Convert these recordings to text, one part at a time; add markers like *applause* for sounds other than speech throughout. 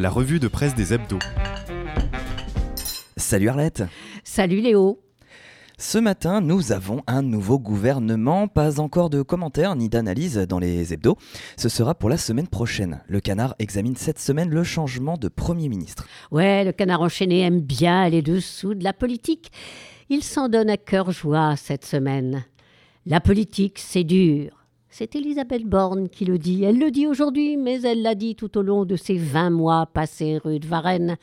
la revue de presse des hebdos. Salut Arlette Salut Léo ce matin, nous avons un nouveau gouvernement, pas encore de commentaires ni d'analyse dans les hebdos. Ce sera pour la semaine prochaine. Le canard examine cette semaine le changement de Premier ministre. Ouais, le canard enchaîné aime bien aller dessous de la politique. Il s'en donne à cœur joie cette semaine. La politique, c'est dur. C'est Elisabeth Borne qui le dit. Elle le dit aujourd'hui, mais elle l'a dit tout au long de ses 20 mois passés rue de Varennes.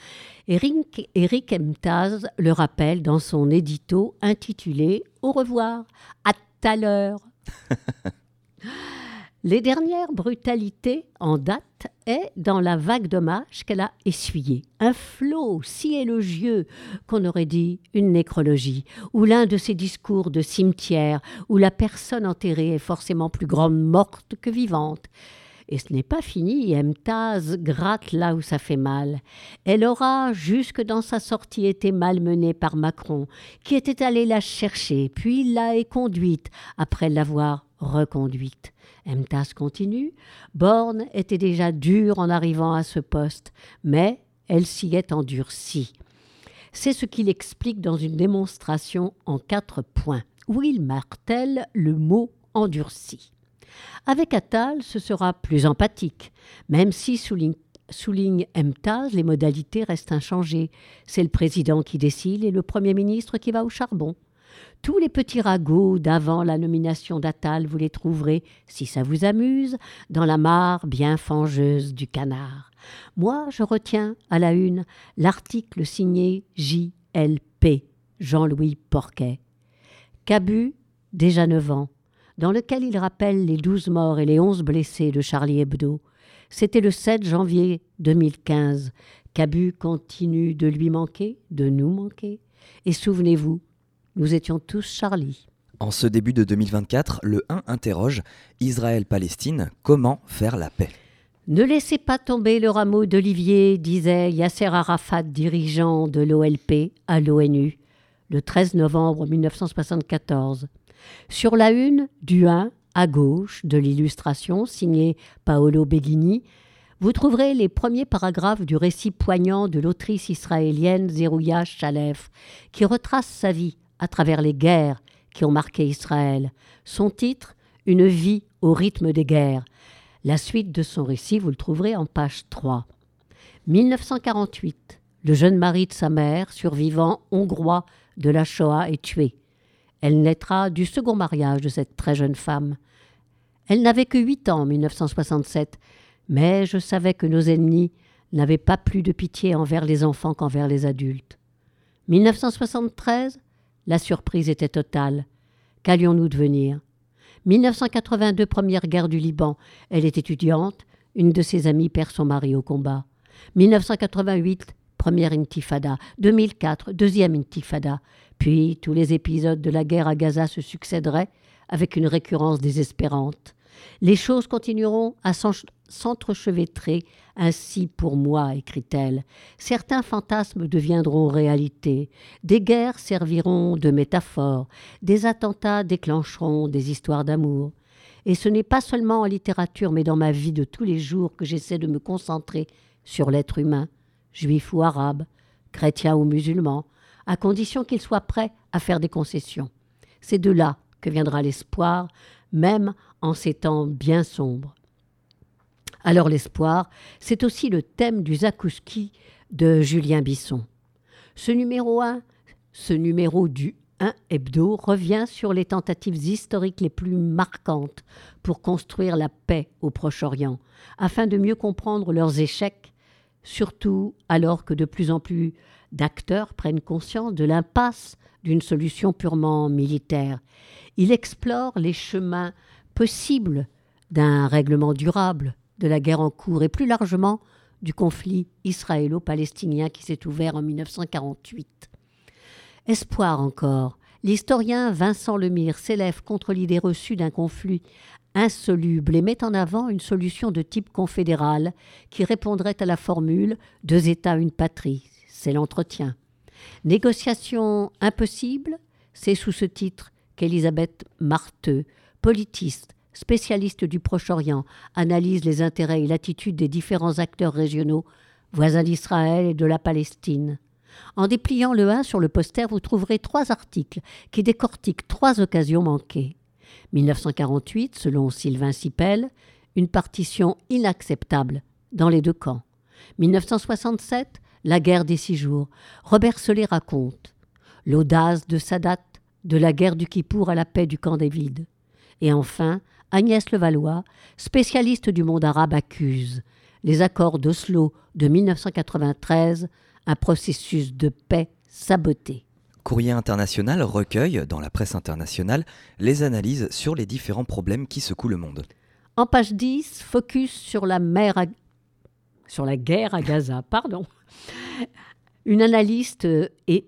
Eric, Eric Emtaz le rappelle dans son édito intitulé Au revoir, à tout à l'heure. *laughs* Les dernières brutalités en date est dans la vague d'hommages qu'elle a essuyée. Un flot si élogieux qu'on aurait dit une nécrologie, ou l'un de ces discours de cimetière où la personne enterrée est forcément plus grande morte que vivante. Et ce n'est pas fini, Emtaz gratte là où ça fait mal. Elle aura, jusque dans sa sortie, été malmenée par Macron, qui était allé la chercher, puis l'a conduite, après l'avoir reconduite. Emtas continue. Borne était déjà dure en arrivant à ce poste, mais elle s'y est endurcie. C'est ce qu'il explique dans une démonstration en quatre points, où il martèle le mot endurci. Avec Attal, ce sera plus empathique, même si, souligne, souligne les modalités restent inchangées. C'est le président qui décide et le Premier ministre qui va au charbon. Tous les petits ragots d'avant la nomination d'Attal, vous les trouverez, si ça vous amuse, dans la mare bien fangeuse du canard. Moi, je retiens à la une l'article signé J.L.P. Jean-Louis Porquet. Cabu, déjà neuf ans, dans lequel il rappelle les douze morts et les onze blessés de Charlie Hebdo. C'était le 7 janvier 2015. Cabu continue de lui manquer, de nous manquer. Et souvenez-vous, nous étions tous Charlie. En ce début de 2024, le 1 interroge Israël-Palestine, comment faire la paix? Ne laissez pas tomber le rameau d'olivier, disait Yasser Arafat, dirigeant de l'OLP à l'ONU, le 13 novembre 1974. Sur la une du 1, à gauche de l'illustration, signée Paolo Beghini, vous trouverez les premiers paragraphes du récit poignant de l'autrice israélienne Zerouya Chalef, qui retrace sa vie à travers les guerres qui ont marqué Israël. Son titre, Une vie au rythme des guerres. La suite de son récit, vous le trouverez en page 3. 1948. Le jeune mari de sa mère, survivant hongrois de la Shoah, est tué. Elle naîtra du second mariage de cette très jeune femme. Elle n'avait que huit ans en 1967, mais je savais que nos ennemis n'avaient pas plus de pitié envers les enfants qu'envers les adultes. 1973, la surprise était totale. Qu'allions-nous devenir? 1982, première guerre du Liban. Elle est étudiante. Une de ses amies perd son mari au combat. 1988, première intifada. 2004, deuxième intifada. Puis tous les épisodes de la guerre à Gaza se succéderaient avec une récurrence désespérante. Les choses continueront à s'entrechevêtrer ainsi pour moi, écrit-elle. Certains fantasmes deviendront réalité, des guerres serviront de métaphores, des attentats déclencheront des histoires d'amour. Et ce n'est pas seulement en littérature, mais dans ma vie de tous les jours que j'essaie de me concentrer sur l'être humain, juif ou arabe, chrétien ou musulman, à condition qu'il soit prêt à faire des concessions. C'est de là que viendra l'espoir, même en ces temps bien sombres. Alors l'espoir, c'est aussi le thème du Zakouski de Julien Bisson. Ce numéro 1, ce numéro du 1 hebdo revient sur les tentatives historiques les plus marquantes pour construire la paix au Proche-Orient, afin de mieux comprendre leurs échecs, surtout alors que de plus en plus d'acteurs prennent conscience de l'impasse d'une solution purement militaire. Il explore les chemins possibles d'un règlement durable de la guerre en cours et plus largement du conflit israélo-palestinien qui s'est ouvert en 1948. Espoir encore. L'historien Vincent Lemire s'élève contre l'idée reçue d'un conflit insoluble et met en avant une solution de type confédéral qui répondrait à la formule deux États, une patrie. C'est l'entretien. Négociation impossible, c'est sous ce titre qu'Elisabeth Marteux, politiste, spécialiste du Proche-Orient, analyse les intérêts et l'attitude des différents acteurs régionaux, voisin d'Israël et de la Palestine. En dépliant le 1 sur le poster, vous trouverez trois articles qui décortiquent trois occasions manquées. 1948, selon Sylvain Sipel, une partition inacceptable dans les deux camps. 1967, la guerre des six jours. Robert Solé raconte l'audace de Sadat de la guerre du Kippour à la paix du camp David. Et enfin, Agnès Levallois, spécialiste du monde arabe, accuse les accords d'Oslo de 1993, un processus de paix saboté. Courrier international recueille, dans la presse internationale, les analyses sur les différents problèmes qui secouent le monde. En page 10, focus sur la mer sur la guerre à Gaza, pardon. Une analyste et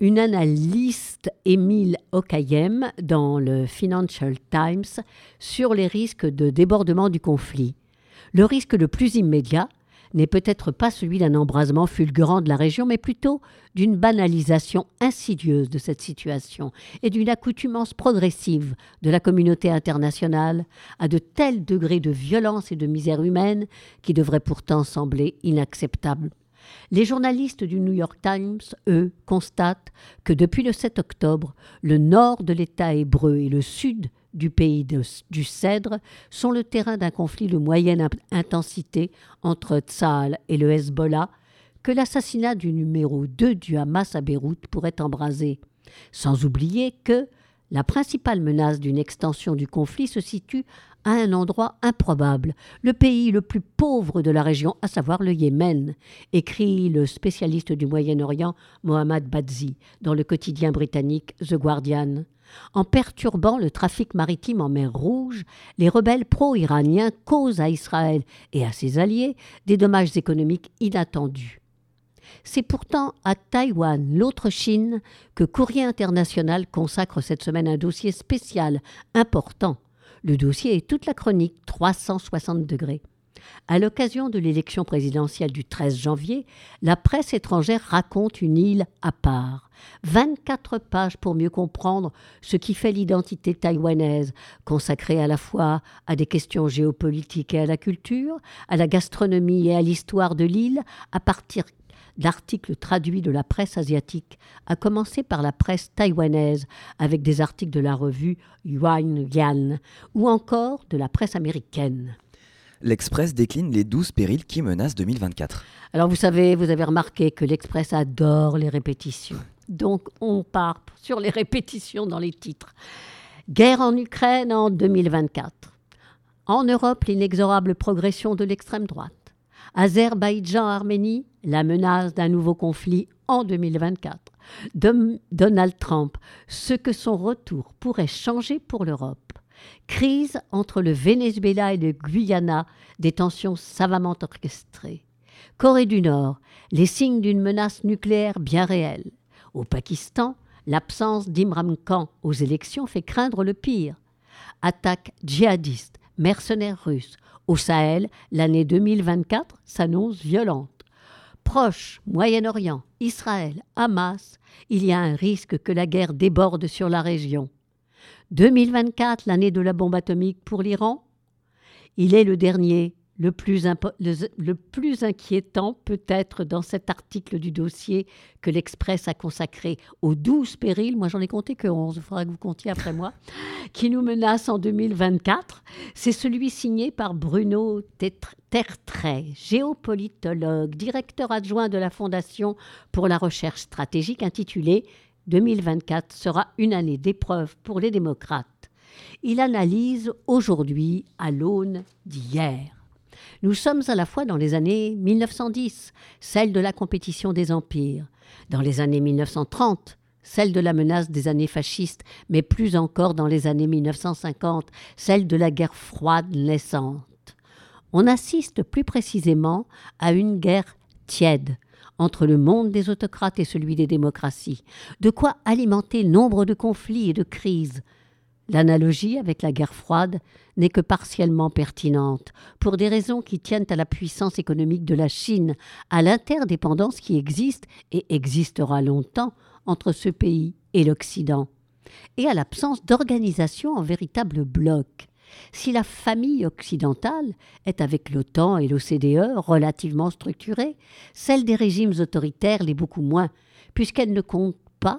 une analyste, Émile Okayem, dans le Financial Times, sur les risques de débordement du conflit. Le risque le plus immédiat n'est peut-être pas celui d'un embrasement fulgurant de la région, mais plutôt d'une banalisation insidieuse de cette situation et d'une accoutumance progressive de la communauté internationale à de tels degrés de violence et de misère humaine qui devraient pourtant sembler inacceptables les journalistes du New York Times, eux, constatent que depuis le 7 octobre, le nord de l'État hébreu et le sud du pays du Cèdre sont le terrain d'un conflit de moyenne intensité entre Tsahal et le Hezbollah, que l'assassinat du numéro 2 du Hamas à Beyrouth pourrait embraser. Sans oublier que la principale menace d'une extension du conflit se situe à un endroit improbable, le pays le plus pauvre de la région, à savoir le Yémen, écrit le spécialiste du Moyen-Orient Mohammad Badzi dans le quotidien britannique The Guardian. En perturbant le trafic maritime en mer Rouge, les rebelles pro-iraniens causent à Israël et à ses alliés des dommages économiques inattendus. C'est pourtant à Taïwan, l'autre Chine, que Courrier International consacre cette semaine un dossier spécial important le dossier est toute la chronique 360 degrés. À l'occasion de l'élection présidentielle du 13 janvier, la presse étrangère raconte une île à part. 24 pages pour mieux comprendre ce qui fait l'identité taïwanaise, consacrée à la fois à des questions géopolitiques et à la culture, à la gastronomie et à l'histoire de l'île, à partir d'articles traduits de la presse asiatique, à commencer par la presse taïwanaise, avec des articles de la revue Yuan Yan, ou encore de la presse américaine. L'Express décline les 12 périls qui menacent 2024. Alors vous savez, vous avez remarqué que l'Express adore les répétitions. Donc on part sur les répétitions dans les titres. Guerre en Ukraine en 2024. En Europe, l'inexorable progression de l'extrême droite. Azerbaïdjan-Arménie, la menace d'un nouveau conflit en 2024. Donald Trump, ce que son retour pourrait changer pour l'Europe. Crise entre le Venezuela et le Guyana, des tensions savamment orchestrées. Corée du Nord, les signes d'une menace nucléaire bien réelle. Au Pakistan, l'absence d'Imran Khan aux élections fait craindre le pire. Attaque djihadiste, mercenaires russes, au Sahel, l'année 2024 s'annonce violente. Proche, Moyen-Orient, Israël, Hamas, il y a un risque que la guerre déborde sur la région. 2024, l'année de la bombe atomique pour l'Iran Il est le dernier le plus, le, plus inquiétant peut-être dans cet article du dossier que l'Express a consacré aux 12 périls, moi j'en ai compté que 11, il faudra que vous comptiez après moi, *laughs* qui nous menacent en 2024. C'est celui signé par Bruno Tertrais, géopolitologue, directeur adjoint de la Fondation pour la recherche stratégique, intitulé 2024 sera une année d'épreuve pour les démocrates. Il analyse aujourd'hui à l'aune d'hier. Nous sommes à la fois dans les années 1910, celle de la compétition des empires, dans les années 1930, celle de la menace des années fascistes, mais plus encore dans les années 1950, celle de la guerre froide naissante. On assiste plus précisément à une guerre tiède entre le monde des autocrates et celui des démocraties, de quoi alimenter nombre de conflits et de crises, L'analogie avec la guerre froide n'est que partiellement pertinente, pour des raisons qui tiennent à la puissance économique de la Chine, à l'interdépendance qui existe et existera longtemps entre ce pays et l'Occident, et à l'absence d'organisation en véritable bloc. Si la famille occidentale est avec l'OTAN et l'OCDE relativement structurée, celle des régimes autoritaires l'est beaucoup moins, puisqu'elle ne compte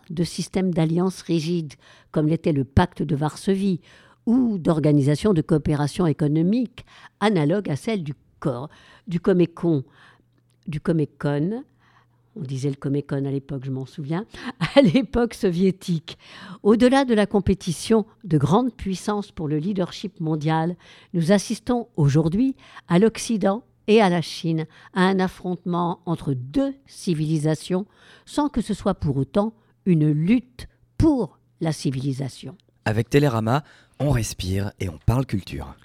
de système d'alliance rigide, comme l'était le pacte de Varsovie, ou d'organisation de coopération économique analogue à celle du, corps, du Comécon, du Comécon, on disait le Comécon à l'époque, je m'en souviens, *laughs* à l'époque soviétique. Au-delà de la compétition de grandes puissances pour le leadership mondial, nous assistons aujourd'hui à l'Occident et à la Chine à un affrontement entre deux civilisations sans que ce soit pour autant une lutte pour la civilisation. Avec Télérama, on respire et on parle culture.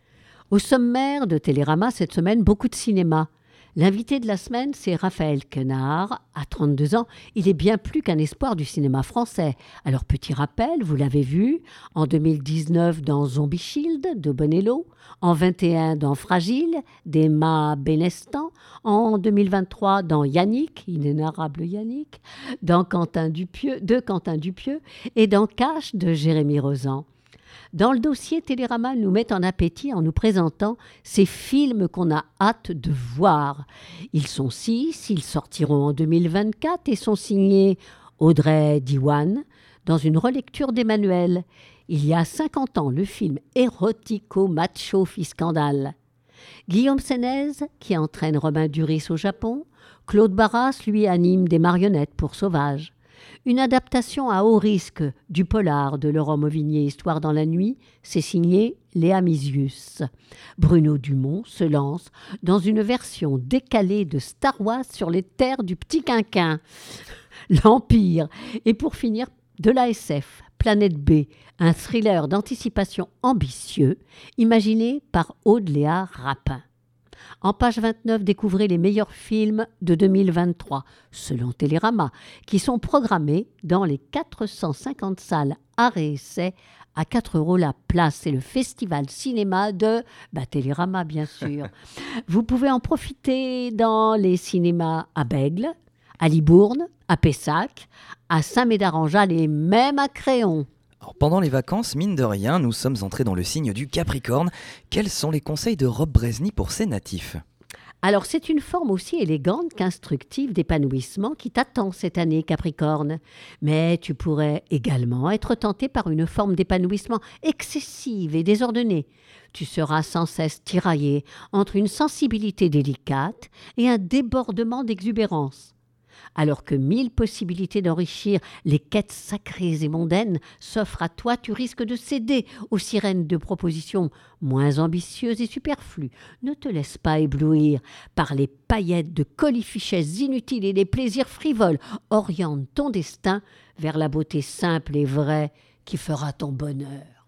Au sommaire de Télérama cette semaine, beaucoup de cinéma. L'invité de la semaine, c'est Raphaël Quenard. À 32 ans, il est bien plus qu'un espoir du cinéma français. Alors, petit rappel, vous l'avez vu, en 2019 dans Zombie Shield de Bonello, en 21 dans Fragile d'Emma Benestan, en 2023 dans Yannick, inénarrable Yannick, dans Quentin Dupieux, de Quentin Dupieux et dans Cache de Jérémy Rosan. Dans le dossier, Télérama nous met en appétit en nous présentant ces films qu'on a hâte de voir. Ils sont six, ils sortiront en 2024 et sont signés Audrey Diwan dans une relecture d'Emmanuel. Il y a 50 ans, le film érotico-macho fit scandale. Guillaume Sénez, qui entraîne Robin Duris au Japon, Claude Barras lui anime des marionnettes pour Sauvage. Une adaptation à haut risque du polar de Laurent Mauvignier, Histoire dans la nuit, c'est signé Léa Misius. Bruno Dumont se lance dans une version décalée de Star Wars sur les terres du Petit Quinquin, *laughs* l'Empire, et pour finir, de l'ASF, Planète B, un thriller d'anticipation ambitieux, imaginé par Aude Léa Rapin. En page 29, découvrez les meilleurs films de 2023, selon Télérama, qui sont programmés dans les 450 salles et essais à 4 euros la place. C'est le festival cinéma de bah, Télérama, bien sûr. *laughs* Vous pouvez en profiter dans les cinémas à Bègle, à Libourne, à Pessac, à Saint-Médard-en-Jalles et même à Créon pendant les vacances, mine de rien, nous sommes entrés dans le signe du Capricorne. Quels sont les conseils de Rob Bresny pour ces natifs? Alors c'est une forme aussi élégante qu'instructive d'épanouissement qui t'attend cette année Capricorne. Mais tu pourrais également être tenté par une forme d'épanouissement excessive et désordonnée. Tu seras sans cesse tiraillé entre une sensibilité délicate et un débordement d'exubérance alors que mille possibilités d'enrichir les quêtes sacrées et mondaines s'offrent à toi, tu risques de céder aux sirènes de propositions moins ambitieuses et superflues. Ne te laisse pas éblouir par les paillettes de colifichets inutiles et les plaisirs frivoles. Oriente ton destin vers la beauté simple et vraie qui fera ton bonheur.